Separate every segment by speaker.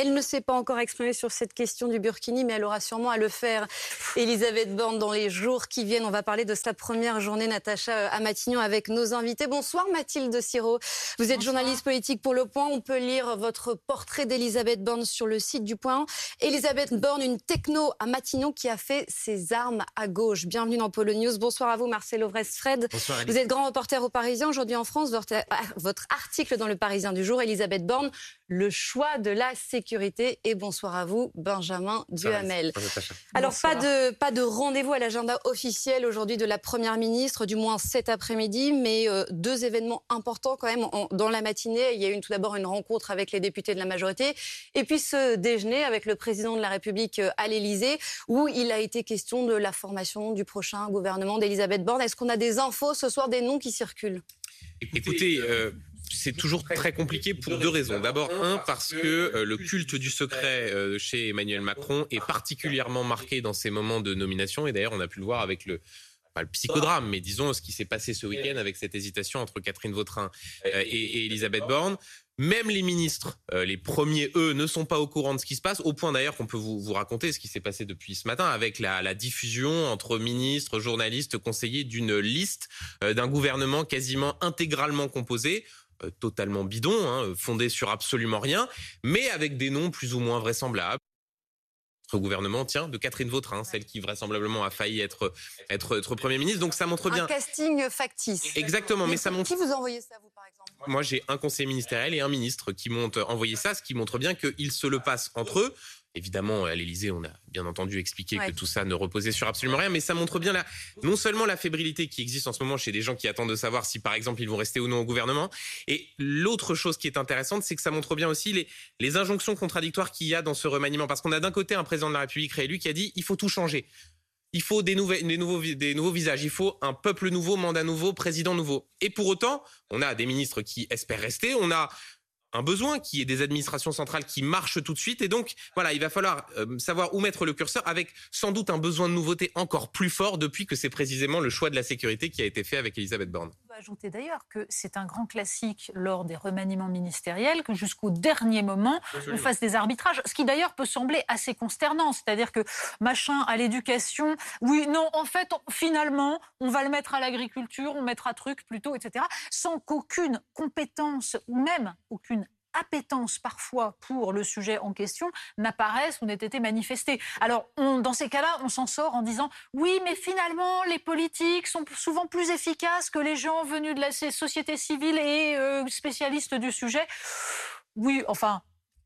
Speaker 1: Elle ne s'est pas encore exprimée sur cette question du Burkini, mais elle aura sûrement à le faire. Elisabeth Borne, dans les jours qui viennent, on va parler de sa première journée, Natacha, euh, à Matignon, avec nos invités. Bonsoir Mathilde Siro. Vous êtes journaliste politique pour Le Point. On peut lire votre portrait d'Elisabeth Borne sur le site du Point. Elisabeth Borne, une techno à Matignon qui a fait ses armes à gauche. Bienvenue dans Polo News. Bonsoir à vous, Marcel Ovrest-Fred. Vous êtes grand reporter au Parisien. Aujourd'hui en France, votre, votre article dans le Parisien du jour, Elisabeth Borne, le choix de la sécurité. Et bonsoir à vous, Benjamin Duhamel. Alors, pas de, pas de rendez-vous à l'agenda officiel aujourd'hui de la Première ministre, du moins cet après-midi, mais euh, deux événements importants quand même dans la matinée. Il y a eu tout d'abord une rencontre avec les députés de la majorité, et puis ce déjeuner avec le président de la République euh, à l'Élysée, où il a été question de la formation du prochain gouvernement d'Elisabeth Borne. Est-ce qu'on a des infos ce soir, des noms qui circulent?
Speaker 2: Écoutez, euh, c'est toujours très compliqué pour deux raisons. D'abord, un, parce que euh, le culte du secret euh, chez Emmanuel Macron est particulièrement marqué dans ces moments de nomination. Et d'ailleurs, on a pu le voir avec le, pas le psychodrame, mais disons ce qui s'est passé ce week-end avec cette hésitation entre Catherine Vautrin et, et Elisabeth Borne. Même les ministres, les premiers, eux, ne sont pas au courant de ce qui se passe, au point d'ailleurs qu'on peut vous, vous, raconter ce qui s'est passé depuis ce matin avec la, la, diffusion entre ministres, journalistes, conseillers d'une liste d'un gouvernement quasiment intégralement composé euh, totalement bidon, hein, fondé sur absolument rien, mais avec des noms plus ou moins vraisemblables Notre gouvernement, tiens, de Catherine Vautrin, celle qui vraisemblablement a failli être, être, être Premier ministre. Donc ça montre bien...
Speaker 1: Un casting factice.
Speaker 2: Exactement, mais, mais ça montre...
Speaker 1: Qui vous a envoyé ça, vous, par exemple?
Speaker 2: Moi, j'ai un conseiller ministériel et un ministre qui m'ont envoyé ça, ce qui montre bien qu'ils se le passent entre eux. Évidemment, à l'Élysée, on a bien entendu expliqué ouais. que tout ça ne reposait sur absolument rien, mais ça montre bien la, non seulement la fébrilité qui existe en ce moment chez des gens qui attendent de savoir si, par exemple, ils vont rester ou non au gouvernement, et l'autre chose qui est intéressante, c'est que ça montre bien aussi les, les injonctions contradictoires qu'il y a dans ce remaniement, parce qu'on a d'un côté un président de la République réélu qui a dit il faut tout changer. Il faut des, nouveaux, des nouveaux visages, il faut un peuple nouveau, mandat nouveau, président nouveau. Et pour autant, on a des ministres qui espèrent rester, on a un besoin qui est des administrations centrales qui marchent tout de suite. Et donc, voilà, il va falloir euh, savoir où mettre le curseur avec sans doute un besoin de nouveauté encore plus fort depuis que c'est précisément le choix de la sécurité qui a été fait avec Elisabeth Borne.
Speaker 3: Ajouter d'ailleurs que c'est un grand classique lors des remaniements ministériels que jusqu'au dernier moment, Absolument. on fasse des arbitrages. Ce qui d'ailleurs peut sembler assez consternant. C'est-à-dire que machin à l'éducation, oui, non, en fait, finalement, on va le mettre à l'agriculture, on mettra truc plutôt, etc. Sans qu'aucune compétence ou même aucune appétence parfois pour le sujet en question n'apparaissent ou n'aient été manifestées. Alors, dans ces cas-là, on s'en sort en disant oui, mais finalement, les politiques sont souvent plus efficaces que les gens venus de la société civile et euh, spécialistes du sujet. Oui, enfin,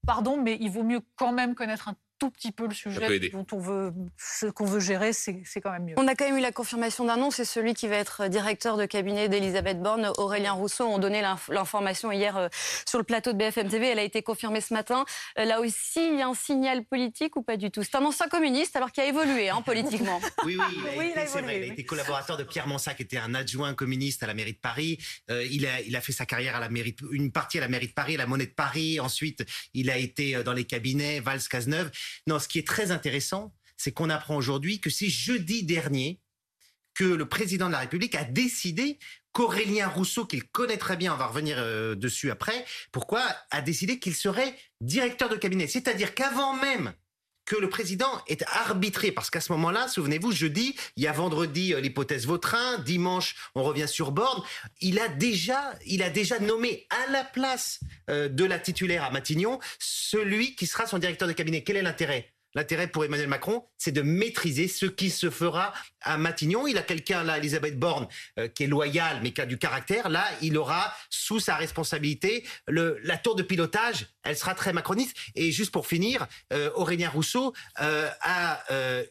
Speaker 3: pardon, mais il vaut mieux quand même connaître un tout petit peu le sujet dont on veut, ce qu'on veut gérer, c'est quand même mieux.
Speaker 1: On a quand même eu la confirmation d'un nom, c'est celui qui va être directeur de cabinet d'Elisabeth Borne, Aurélien Rousseau. On donnait l'information hier euh, sur le plateau de BFM TV, elle a été confirmée ce matin. Euh, là aussi, il y a un signal politique ou pas du tout? C'est un ancien communiste, alors qu'il a évolué hein, politiquement.
Speaker 4: oui, oui, il a, oui, été, il a, évolué, vrai, oui. il a été collaborateur de Pierre Mansart, qui était un adjoint communiste à la mairie de Paris. Euh, il, a, il a fait sa carrière à la mairie, une partie à la mairie de Paris, à la monnaie de Paris. Ensuite, il a été dans les cabinets Valls-Cazeneuve. Non, ce qui est très intéressant, c'est qu'on apprend aujourd'hui que c'est jeudi dernier que le président de la République a décidé qu'Aurélien Rousseau, qu'il connaît très bien, on va revenir euh, dessus après, pourquoi a décidé qu'il serait directeur de cabinet. C'est-à-dire qu'avant même que le président ait arbitré, parce qu'à ce moment-là, souvenez-vous, jeudi, il y a vendredi euh, l'hypothèse Vautrin, dimanche on revient sur Borne, il a déjà, il a déjà nommé à la place de la titulaire à Matignon celui qui sera son directeur de cabinet. Quel est l'intérêt? L'intérêt pour Emmanuel Macron, c'est de maîtriser ce qui se fera à Matignon. Il a quelqu'un là, Elisabeth Borne, euh, qui est loyale mais qui a du caractère. Là, il aura sous sa responsabilité la tour de pilotage. Elle sera très macroniste. Et juste pour finir, euh, Aurélien Rousseau euh, a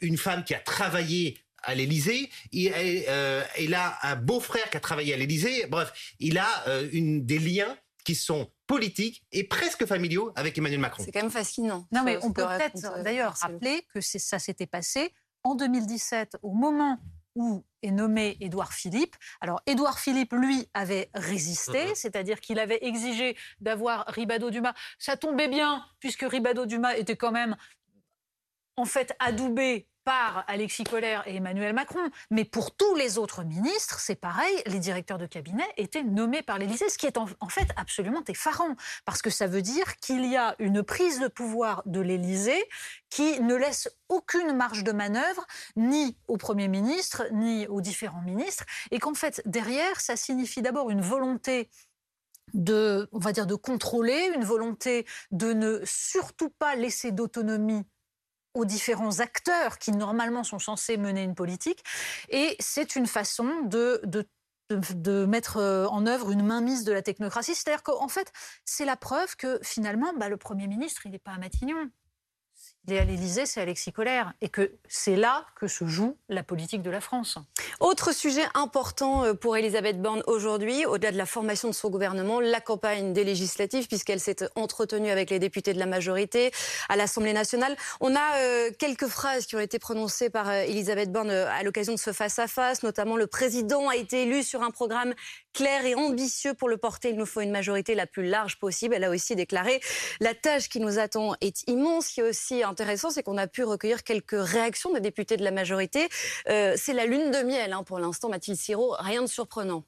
Speaker 4: une femme qui a travaillé à l'Élysée. Il, euh, il, a un beau-frère qui a travaillé à l'Élysée. Bref, il a euh, des liens qui sont politiques et presque familiaux avec Emmanuel Macron.
Speaker 1: C'est quand même fascinant.
Speaker 3: Non, mais on peut peut-être d'ailleurs rappeler que ça s'était passé en 2017, au moment où est nommé Édouard Philippe. Alors, Édouard Philippe, lui, avait résisté, mmh. c'est-à-dire qu'il avait exigé d'avoir Ribado-Dumas. Ça tombait bien, puisque Ribado-Dumas était quand même, en fait, adoubé par Alexis Collère et Emmanuel Macron. Mais pour tous les autres ministres, c'est pareil, les directeurs de cabinet étaient nommés par l'Élysée, ce qui est en, fait absolument effarant, parce que ça veut dire qu'il y a une prise de pouvoir de l'Élysée qui ne laisse aucune marge de manœuvre, ni au Premier ministre, ni aux différents ministres, et qu'en fait, derrière, ça signifie d'abord une volonté de, on va dire, de contrôler, une volonté de ne surtout pas laisser d'autonomie aux différents acteurs qui normalement sont censés mener une politique. Et c'est une façon de, de, de, mettre euh, en œuvre une mainmise de la technocratie. C'est-à-dire qu'en fait, c'est la preuve que finalement, bah, le Premier ministre, il n'est pas à Matignon il est à l'Élysée, c'est Alexis Collère. Et que c'est là que se joue la politique de la France.
Speaker 1: Autre sujet important euh, pour Elisabeth Borne aujourd'hui, au-delà de la formation de son gouvernement, la campagne des législatives, puisqu'elle s'est entretenue avec les députés de la majorité à l'Assemblée nationale. On a euh, quelques phrases qui ont été prononcées par euh, Elisabeth Borne à l'occasion de ce face-à-face, notamment le président a été élu sur un programme clair et ambitieux pour le porter. Il nous faut une majorité la plus large possible. Elle a aussi déclaré la tâche qui nous attend est immense. Ce qui est aussi intéressant, c'est qu'on a pu recueillir quelques réactions des députés de la majorité. Euh, c'est la lune de miel hein, pour l'instant, Mathilde Siro. Rien de surprenant.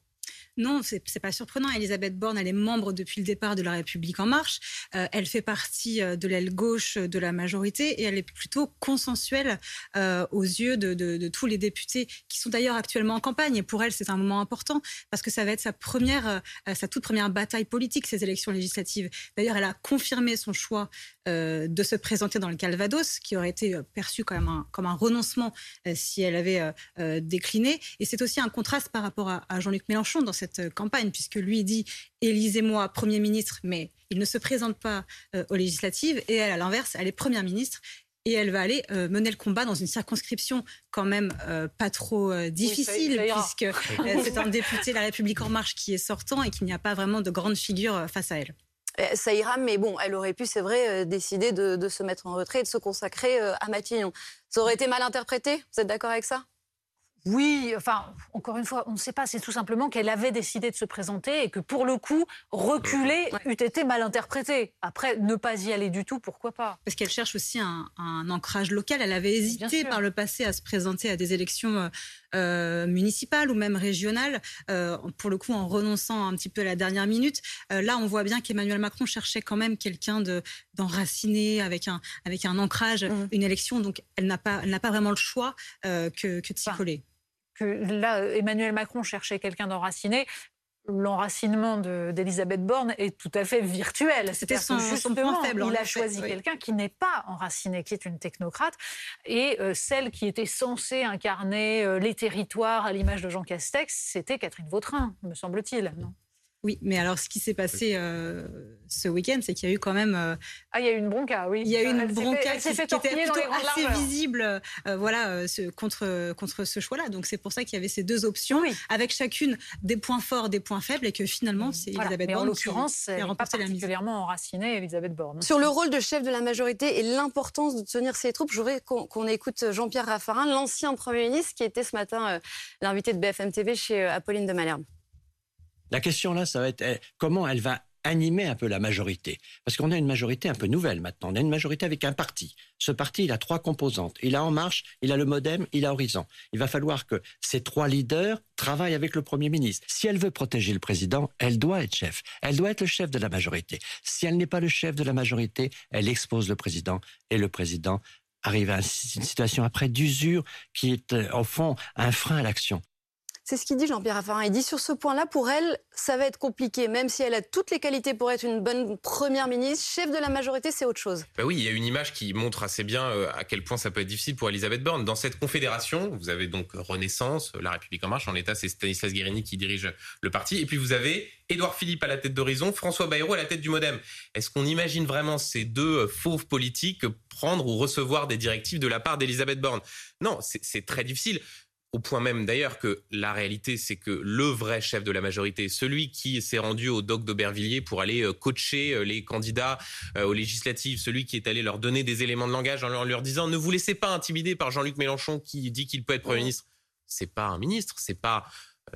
Speaker 5: Non, c'est pas surprenant. Elisabeth Borne, elle est membre depuis le départ de la République en marche. Euh, elle fait partie euh, de l'aile gauche de la majorité et elle est plutôt consensuelle euh, aux yeux de, tous les députés qui sont d'ailleurs actuellement en campagne. Et pour elle, c'est un moment important parce que ça va être sa première, sa toute première bataille politique, ces élections législatives. D'ailleurs, elle a confirmé son choix de se présenter dans le Calvados, qui aurait été perçu comme un, comme un renoncement si elle avait décliné. Et c'est aussi un contraste par rapport à, Jean-Luc Mélenchon dans euh, campagne, puisque lui dit élisez-moi Premier ministre, mais il ne se présente pas euh, aux législatives, et elle, à l'inverse, elle est Première ministre. Et elle va aller euh, mener le combat dans une circonscription quand même pas trop difficile, puisque c'est un député de la République en marche qui est sortant et qu'il n'y a pas vraiment de grande figure face à elle.
Speaker 1: Ça ira, mais bon, elle aurait pu, c'est vrai, décider de, de, se mettre en retrait et de se consacrer à Matignon. Ça aurait été mal interprété? Vous êtes d'accord avec ça?
Speaker 3: Oui, enfin, encore une fois, on ne sait pas. C'est tout simplement qu'elle avait décidé de se présenter et que pour le coup, reculer eût été mal interprété. Après, ne pas y aller du tout, pourquoi pas?
Speaker 5: Parce qu'elle cherche aussi un, ancrage local. Elle avait hésité par le passé à se présenter à des élections euh, euh, municipales ou même régionales, euh, pour le coup en renonçant un petit peu à la dernière minute. là, on voit bien qu'Emmanuel Macron cherchait quand même quelqu'un d'enraciné avec un avec un ancrage, mmh. une élection. Donc, elle n'a pas pas vraiment le choix que, que de s'y coller
Speaker 3: que là, Emmanuel Macron cherchait quelqu'un d'enraciné l'enracinement d'Elisabeth Borne est tout à fait virtuel.
Speaker 5: C'était son, point faible.
Speaker 3: Il a choisi quelqu'un qui n'est pas enraciné, qui est une technocrate, et euh, celle qui était censée incarner euh, les territoires à l'image de Jean Castex, c'était Catherine Vautrin, me semble-t-il. Non
Speaker 5: oui, mais alors ce qui s'est passé euh, ce week-end, c'est qu'il y a eu quand même.
Speaker 3: Euh, ah, il y a eu une bronca, oui.
Speaker 5: Il y a eu une bronca qui, était plutôt assez visible, euh, voilà, ce, contre contre ce choix-là. Donc c'est pour ça qu'il y avait ces deux options, avec chacune des points forts, des points faibles, et que finalement c'est Elisabeth Borne
Speaker 3: en l'occurrence, qui a remporté la particulièrement enracinée Elisabeth Borne.
Speaker 1: Sur le rôle de chef de la majorité et l'importance de tenir ses troupes, j'aurais qu'on écoute Jean-Pierre Raffarin, l'ancien premier ministre, qui était ce matin l'invité de BFM TV chez Apolline de Malherbe.
Speaker 6: La question là, ça va être eh, comment elle va animer un peu la majorité? Parce qu'on a une majorité un peu nouvelle maintenant. On a une majorité avec un parti. Ce parti, il a trois composantes. Il a En Marche, il a le Modem, il a Horizon. Il va falloir que ces trois leaders travaillent avec le Premier ministre. Si elle veut protéger le président, elle doit être chef. Elle doit être le chef de la majorité. Si elle n'est pas le chef de la majorité, elle expose le président et le président arrive à une situation après d'usure qui est, euh, au fond, un frein à l'action.
Speaker 1: C'est ce qu'il dit Jean-Pierre Raffarin. Il dit sur ce point-là, pour elle, ça va être compliqué. Même si elle a toutes les qualités pour être une bonne première ministre, chef de la majorité, c'est autre chose.
Speaker 2: Bah oui, il y a une image qui montre assez bien euh, à quel point ça peut être difficile pour Elisabeth Borne. Dans cette confédération, vous avez donc Renaissance, La République en marche. En l'état, c'est Stanislas Guérini qui dirige le parti. Et puis vous avez Édouard Philippe à la tête d'Horizon, François Bayrou à la tête du Modem. Est-ce qu'on imagine vraiment ces deux fauves politiques prendre ou recevoir des directives de la part d'Elisabeth Borne? Non, c'est très difficile. Au point même d'ailleurs que la réalité, c'est que le vrai chef de la majorité, celui qui s'est rendu au doc d'Aubervilliers pour aller euh, coacher euh, les candidats euh, aux législatives, celui qui est allé leur donner des éléments de langage en leur disant ne vous laissez pas intimider par Jean-Luc Mélenchon qui dit qu'il peut être Premier ministre. C'est pas un ministre, c'est pas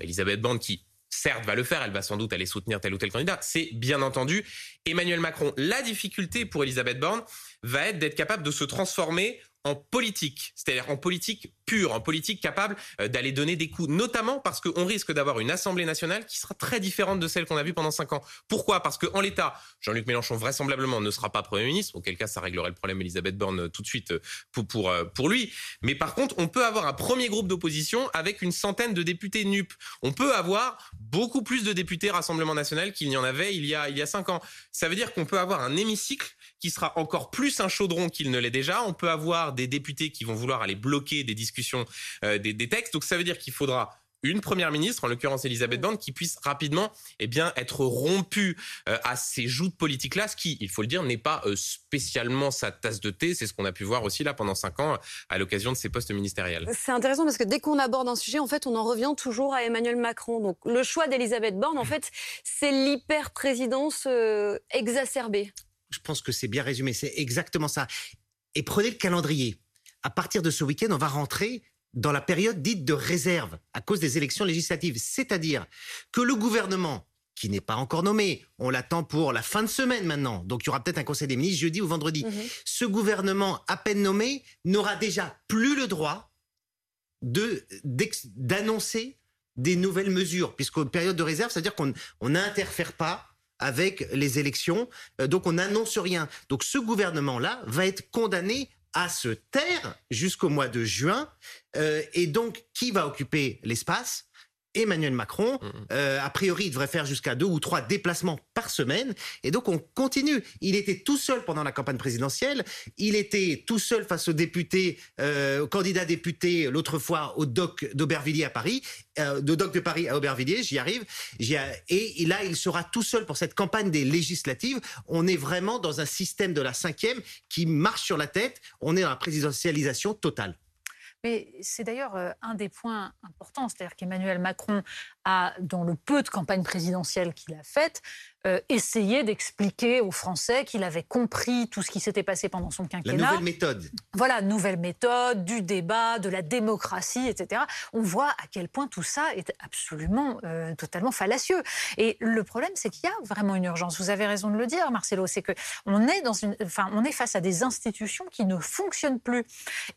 Speaker 2: Elisabeth Borne qui certes va le faire, elle va sans doute aller soutenir tel ou tel candidat, c'est bien entendu Emmanuel Macron. La difficulté pour Elisabeth Borne va être d'être capable de se transformer en politique, c'est-à-dire en politique pure, en politique capable euh, d'aller donner des coups, notamment parce qu'on risque d'avoir une Assemblée nationale qui sera très différente de celle qu'on a vue pendant cinq ans. Pourquoi? Parce qu'en l'état, Jean-Luc Mélenchon vraisemblablement ne sera pas Premier ministre, auquel cas ça réglerait le problème Elisabeth Borne euh, tout de suite pour, pour, pour lui. Mais par contre, on peut avoir un premier groupe d'opposition avec une centaine de députés NUP. On peut avoir beaucoup plus de députés Rassemblement national qu'il n'y en avait il y a, il y a cinq ans. Ça veut dire qu'on peut avoir un hémicycle qui sera encore plus un chaudron qu'il ne l'est déjà. On peut avoir des députés qui vont vouloir aller bloquer des discussions, euh, des, des textes. Donc ça veut dire qu'il faudra une première ministre, en l'occurrence Elisabeth Borne, qui puisse rapidement eh bien, être rompue euh, à ces joutes politiques-là, ce qui, il faut le dire, n'est pas euh, spécialement sa tasse de thé. C'est ce qu'on a pu voir aussi là pendant cinq ans à l'occasion de ces postes ministériels.
Speaker 1: C'est intéressant parce que dès qu'on aborde un sujet, en fait, on en revient toujours à Emmanuel Macron. Donc le choix d'Elisabeth Borne, en fait, c'est l'hyper-présidence exacerbée
Speaker 4: je pense que c'est bien résumé. C'est exactement ça. Et prenez le calendrier. À partir de ce week-end, on va rentrer dans la période dite de réserve à cause des élections législatives. C'est-à-dire que le gouvernement, qui n'est pas encore nommé, on l'attend pour la fin de semaine maintenant, donc il y aura peut-être un conseil des ministres jeudi ou vendredi, mhm. ce gouvernement à peine nommé n'aura déjà plus le droit d'annoncer des nouvelles mesures, puisqu'en période de réserve, c'est-à-dire qu'on n'interfère pas avec les élections. Euh, donc on n'annonce rien. Donc ce gouvernement-là va être condamné à se taire jusqu'au mois de juin. Euh, et donc qui va occuper l'espace? Emmanuel Macron. Mm, mm. Euh, a priori, il devrait faire jusqu'à deux ou trois déplacements par semaine. Et donc, on continue. Il était tout seul pendant la campagne présidentielle. Il était tout seul face aux députés, euh, aux candidats députés, l'autre fois au doc d'Aubervilliers à Paris, euh, de doc de Paris à Aubervilliers, j'y arrive. Et là, il sera tout seul pour cette campagne des législatives. On est vraiment dans un système de la cinquième qui marche sur la tête. On est dans la présidentialisation totale.
Speaker 3: Mais c'est d'ailleurs euh, un des points importants, c'est-à-dire qu'Emmanuel Macron a, dans le peu de campagne présidentielle qu'il a faite, euh, essayé d'expliquer aux Français qu'il avait compris tout ce qui s'était passé pendant son quinquennat.
Speaker 4: La nouvelle méthode.
Speaker 3: Voilà, nouvelle méthode, du débat, de la démocratie, etc. On voit à quel point tout ça est absolument, euh, totalement fallacieux. Et le problème, c'est qu'il y a vraiment une urgence. Vous avez raison de le dire, Marcelo. C'est que on est dans une, enfin, on est face à des institutions qui ne fonctionnent plus.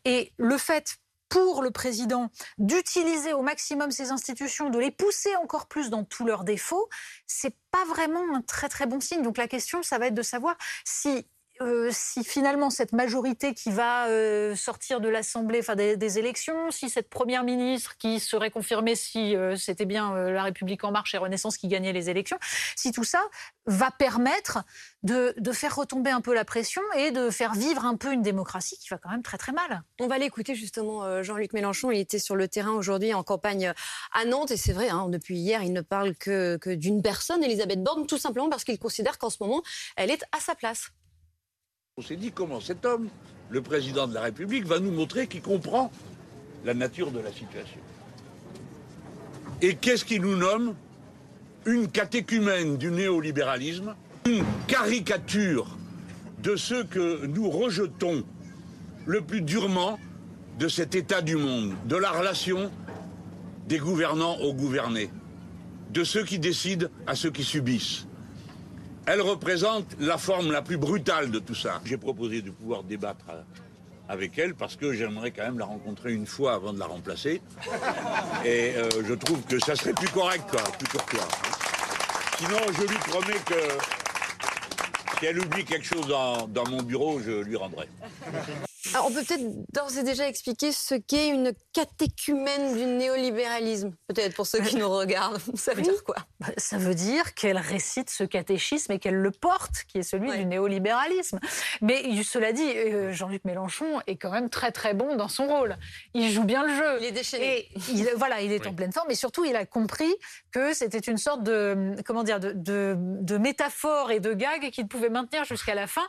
Speaker 3: Et le fait pour le président d'utiliser au maximum ces institutions, de les pousser encore plus dans tous leurs défauts, c'est pas vraiment un très très bon signe. Donc la question, ça va être de savoir si euh, si finalement cette majorité qui va euh, sortir de l'Assemblée, enfin des, élections, si cette première ministre qui serait confirmée si euh, c'était bien La République en marche et Renaissance qui gagnait les élections, si tout ça va permettre de, faire retomber un peu la pression et de faire vivre un peu une démocratie qui va quand même très très mal.
Speaker 1: On va l'écouter justement Jean-Luc Mélenchon. Il était sur le terrain aujourd'hui en campagne à Nantes et c'est vrai, hein, depuis hier, il ne parle que, que d'une personne, Elisabeth Borne, tout simplement parce qu'il considère qu'en ce moment, elle est à sa place.
Speaker 7: On s'est dit comment cet homme, le président de la République, va nous montrer qu'il comprend la nature de la situation. Et qu'est-ce qu'il nous nomme Une catéchumène du néolibéralisme, une caricature de ce que nous rejetons le plus durement de cet état du monde, de la relation des gouvernants aux gouvernés, de ceux qui décident à ceux qui subissent. Elle représente la forme la plus brutale de tout ça. J'ai proposé de pouvoir débattre avec elle parce que j'aimerais quand même la rencontrer une fois avant de la remplacer. Et euh, je trouve que ça serait plus correct, quoi, plus courtois. Sinon, je lui promets que si elle oublie quelque chose dans, dans mon bureau, je lui rendrai.
Speaker 1: Alors, on peut peut-être d'ores et déjà expliquer ce qu'est une catéchumène du néolibéralisme, peut-être pour ceux qui nous regardent. Ça veut dire quoi?
Speaker 3: Bah, Ça veut dire qu'elle récite ce catéchisme et qu'elle le porte, qui est celui du néolibéralisme. Mais cela dit, euh, Jean-Luc Mélenchon est quand même très très bon dans son rôle. Il joue bien le jeu.
Speaker 1: Il est déchaîné.
Speaker 3: Et il, voilà, il est en pleine forme. Et surtout, il a compris que c'était une sorte de comment dire de, de, métaphore et de gag qu'il pouvait maintenir jusqu'à la fin.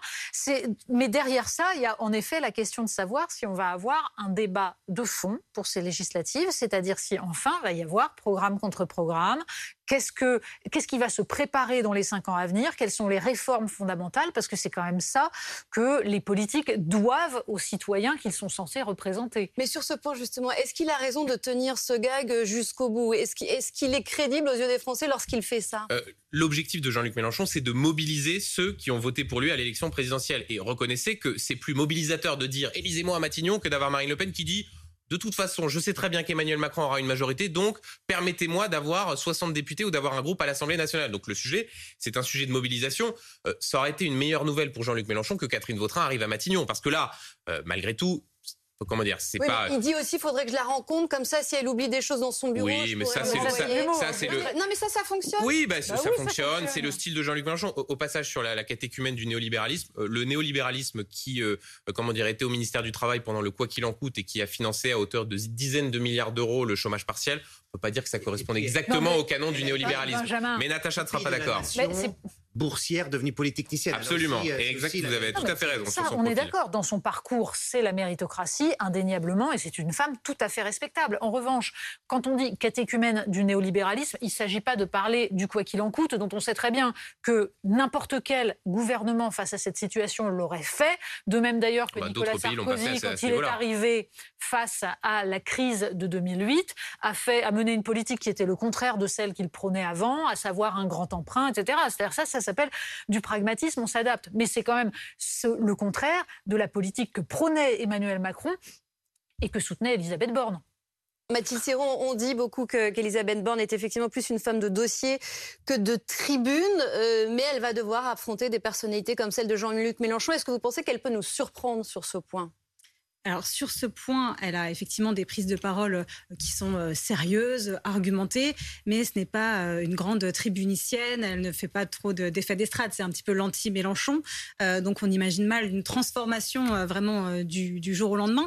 Speaker 3: Mais derrière ça, il y a en effet la question de savoir si on va avoir un débat de fond pour ces législatives, c'est-à-dire si enfin va y avoir programme contre programme, Qu'est-ce, que, qu'est-ce qui va se préparer dans les cinq ans à venir? Quelles sont les réformes fondamentales? Parce que c'est quand même ça que les politiques doivent aux citoyens qu'ils sont censés représenter.
Speaker 1: Mais sur ce point, justement, est-ce qu'il a raison de tenir ce gag jusqu'au bout? Est-ce qu'il est, qu'il est, crédible aux yeux des Français lorsqu'il fait ça? Euh,
Speaker 2: L'objectif de Jean-Luc Mélenchon, c'est de mobiliser ceux qui ont voté pour lui à l'élection présidentielle. Et reconnaissez que c'est plus mobilisateur de dire élisez-moi à Matignon que d'avoir Marine Le Pen qui dit de toute façon, je sais très bien qu'Emmanuel Macron aura une majorité, donc permettez-moi d'avoir 60 députés ou d'avoir un groupe à l'Assemblée nationale. Donc le sujet, c'est un sujet de mobilisation. Euh, ça aurait été une meilleure nouvelle pour Jean-Luc Mélenchon que Catherine Vautrin arrive à Matignon, parce que là, euh, malgré tout, comment dire, c'est pas.
Speaker 1: Il dit aussi, il faudrait que je la rencontre comme ça. Si elle oublie des choses dans son bureau.
Speaker 2: Oui, mais ça, c'est le, ça, c'est le.
Speaker 1: Non, mais ça, ça fonctionne.
Speaker 2: Oui, bah, ça, bah fonctionne. C'est le style de Jean-Luc Mélenchon. Au, passage, sur la, la catéchumène du néolibéralisme, euh, le néolibéralisme qui, euh, comment dire, était au ministère du Travail pendant le quoi qu'il en coûte et qui a financé à hauteur de dizaines de milliards d'euros le chômage partiel. On peut pas dire que ça correspond exactement au canon du néolibéralisme. Mais Natacha ne sera pas d'accord
Speaker 4: boursière devenue polytechnicienne.
Speaker 2: Absolument. Euh, exact, vous avez tout à fait raison.
Speaker 3: Ça, on est d'accord. Dans son parcours, c'est la méritocratie, indéniablement, et c'est une femme tout à fait respectable. En revanche, quand on dit catéchumène du néolibéralisme, il ne s'agit pas de parler du quoi qu'il en coûte, dont on sait très bien que n'importe quel gouvernement face à cette situation l'aurait fait. De même d'ailleurs que bah, Nicolas Sarkozy, quand il est arrivé face à la crise de 2008, a, fait, a mené une politique qui était le contraire de celle qu'il prônait avant, à savoir un grand emprunt, etc. C'est-à-dire ça, ça s'appelle du pragmatisme, on s'adapte. Mais c'est quand même le contraire de la politique que prônait Emmanuel Macron et que soutenait Elisabeth Borne.
Speaker 1: Mathilde Serron, on dit beaucoup qu'Elisabeth Borne est effectivement plus une femme de dossier que de tribune, euh, mais elle va devoir affronter des personnalités comme celle de Jean-Luc Mélenchon. Est-ce que vous pensez qu'elle peut nous surprendre sur ce point?
Speaker 5: Alors sur ce point, elle a effectivement des prises de parole euh, qui sont euh, sérieuses, argumentées, mais ce n'est pas euh, une grande tribunicienne, elle ne fait pas trop d'effets d'estrade, c'est un petit peu l'anti-Mélenchon, donc on imagine mal une transformation vraiment du, jour au lendemain.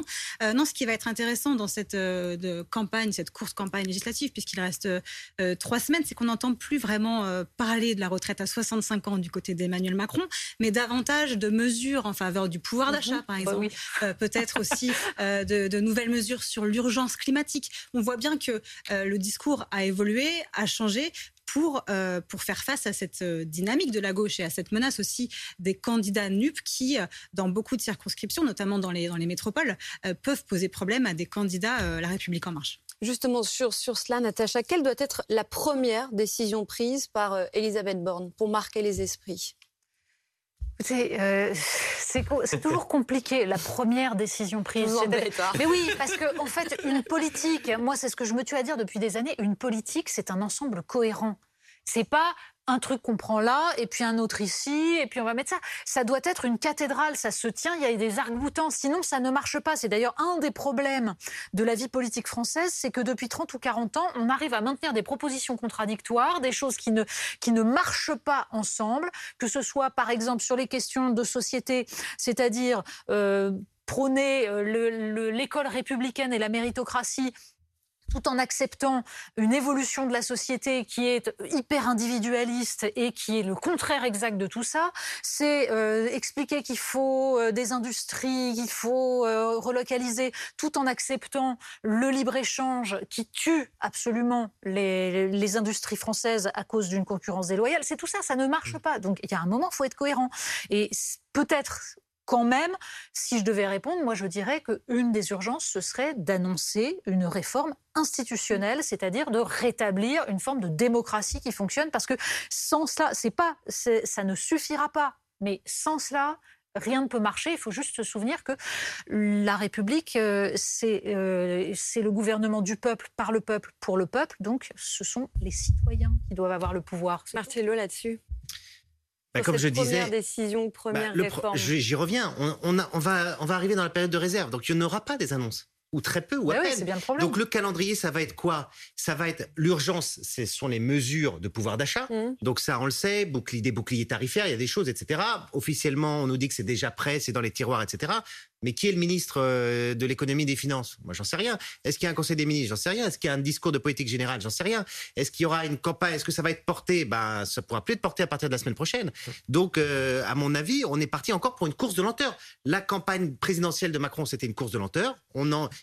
Speaker 5: non, ce qui va être intéressant dans cette de campagne, cette course campagne législative, puisqu'il reste trois semaines, c'est qu'on n'entend plus vraiment parler de la retraite à 65 ans du côté d'Emmanuel Macron, mais davantage de mesures en faveur du pouvoir d'achat, mhm. par bah exemple, peut-être aussi euh, de, nouvelles mesures sur l'urgence climatique. On voit bien que euh, le discours a évolué, a changé pour, euh, pour faire face à cette dynamique de la gauche et à cette menace aussi des candidats NUP qui, dans beaucoup de circonscriptions, notamment dans les, dans les métropoles, peuvent poser problème à des candidats La République en marche.
Speaker 1: Justement, sur, sur cela, Natacha, quelle doit être la première décision prise par Elisabeth Borne pour marquer les esprits?
Speaker 3: Euh, c'est toujours compliqué la première décision prise. Mais oui, parce que en fait, une politique, moi c'est ce que je me tue à dire depuis des années, une politique c'est un ensemble cohérent. C'est pas un truc qu'on prend là, et puis un autre ici, et puis on va mettre ça. Ça doit être une cathédrale, ça se tient, il y a des arcs-boutants, sinon ça ne marche pas. C'est d'ailleurs un des problèmes de la vie politique française, c'est que depuis 30 ou 40 ans, on arrive à maintenir des propositions contradictoires, des choses qui ne, qui ne marchent pas ensemble, que ce soit par exemple sur les questions de société, c'est-à-dire... Euh, prôner euh, l'école républicaine et la méritocratie tout en acceptant une évolution de la société qui est hyper individualiste et qui est le contraire exact de tout ça, c'est euh, expliquer qu'il faut euh, des industries, qu'il faut euh, relocaliser, tout en acceptant le libre-échange qui tue absolument les, les, industries françaises à cause d'une concurrence déloyale. C'est tout ça, ça ne marche pas. Donc il y a un moment, il faut être cohérent. Et peut-être quand même, si je devais répondre, moi je dirais qu'une des urgences, ce serait d'annoncer une réforme institutionnelle, c'est-à-dire de rétablir une forme de démocratie qui fonctionne, parce que sans cela, c'est pas, ça ne suffira pas. Mais sans cela, rien ne peut marcher. Il faut juste se souvenir que la République, euh, euh, c'est le gouvernement du peuple, par le peuple, pour le peuple. Donc, ce sont les citoyens qui doivent avoir le pouvoir.
Speaker 1: Marcello là-dessus.
Speaker 4: Bah, comme je disais,
Speaker 1: première décision, première bah, réforme.
Speaker 4: J'y reviens. On, on, va, on va arriver dans la période de réserve, donc il n'y aura pas des annonces ou très peu ou à bah peine.
Speaker 3: bien le
Speaker 4: Donc le calendrier, ça va être quoi? Ça va être l'urgence, ce sont les mesures de pouvoir d'achat. Mmh. Donc ça, on le sait, bouclier, des boucliers tarifaires, il y a des choses, etc. Officiellement, on nous dit que c'est déjà prêt, c'est dans les tiroirs, etc. Mais qui est le ministre euh, de l'économie et des finances? Moi, j'en sais rien. Est-ce qu'il y a un conseil des ministres? J'en sais rien. Est-ce qu'il y a un discours de politique générale? J'en sais rien. Est-ce qu'il y aura une campagne? Est-ce que ça va être porté? Ben, ça pourra plus être porté à partir de la semaine prochaine. Donc, euh, à mon avis, on est parti encore pour une course de lenteur. La campagne présidentielle de Macron, c'était une course de lenteur.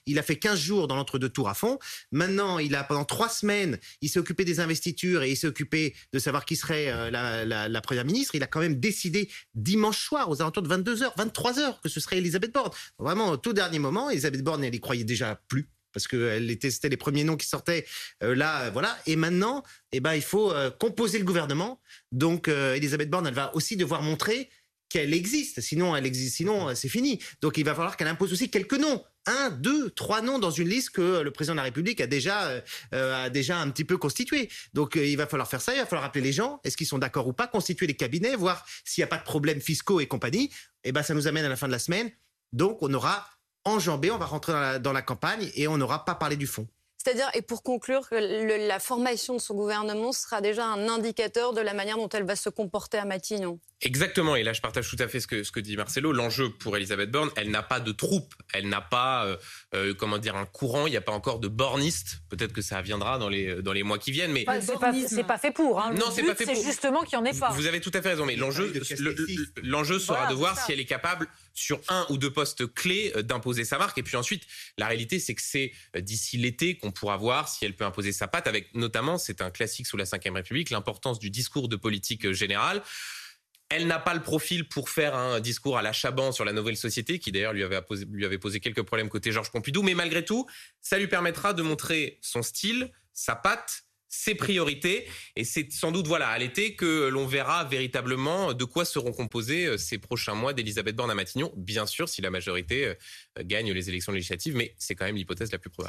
Speaker 4: Il a fait 15 jours dans l'entre-deux tours à fond. Maintenant, il a pendant trois semaines, il s'est occupé des investitures et il s'est occupé de savoir qui serait euh, la première ministre. Il a quand même décidé dimanche soir, aux alentours de 22h, 23h, que ce serait Elisabeth Borne. Vraiment, au tout dernier moment, Elisabeth Borne, elle y croyait déjà plus parce que c'était les premiers noms qui sortaient euh, là, euh, voilà. Et maintenant, eh ben, il faut euh, composer le gouvernement. Donc, euh, Elisabeth Borne, elle va aussi devoir montrer qu'elle existe. Sinon, elle existe. Sinon, c'est fini. Donc, il va falloir qu'elle impose aussi quelques noms. Un, deux, trois noms dans une liste que le président de la République a déjà, a déjà un petit peu constituée. Donc, il va falloir faire ça. Il va falloir appeler les gens. Est-ce qu'ils sont d'accord ou pas? Constituer les cabinets, voir s'il n'y a pas de problèmes fiscaux et compagnie. Et ben, ça nous amène à la fin de la semaine. Donc, on aura enjambé, on va rentrer dans la, dans la campagne et on n'aura pas parlé du fond.
Speaker 1: C'est-à-dire, et pour conclure, que le- la formation de son gouvernement sera déjà un indicateur de la manière dont elle va se comporter à Matignon.
Speaker 2: Exactement, et là je partage tout à fait ce que, ce que dit Marcelo. L'enjeu pour Elisabeth Borne, elle n'a pas de troupe, elle n'a pas, euh, euh, comment dire, un courant, il n'y a pas encore de bornistes. Peut-être que ça viendra dans les, dans les mois qui viennent, mais
Speaker 3: c'est pas, c'est pas fait pour. Hein.
Speaker 2: Non, c'est pas fait pour.
Speaker 3: justement qu'il n'y en ait pas.
Speaker 2: Vous avez tout à fait raison, mais l'enjeu, sera
Speaker 3: Voilà,
Speaker 2: de voir
Speaker 3: c'est ça.
Speaker 2: si elle est capable sur un ou deux postes clés euh, d'imposer sa marque. Et puis ensuite, la réalité, c'est que c'est euh, d'ici l'été qu'on pourra voir si elle peut imposer sa patte, avec notamment, c'est un classique sous la Ve République, l'importance du discours de politique euh, générale. Elle n'a pas le profil pour faire un discours à la Chaban sur la nouvelle société, qui d'ailleurs lui avait lui avait posé quelques problèmes côté Georges Pompidou. Mais malgré tout, ça lui permettra de montrer son style, sa patte, ses priorités. Et c'est sans doute voilà à l'été que l'on verra véritablement de quoi seront composés euh, ces prochains mois d'Elisabeth Borne à Matignon. Bien sûr, si la majorité euh, gagne les élections législatives, mais c'est quand même l'hypothèse la plus probable.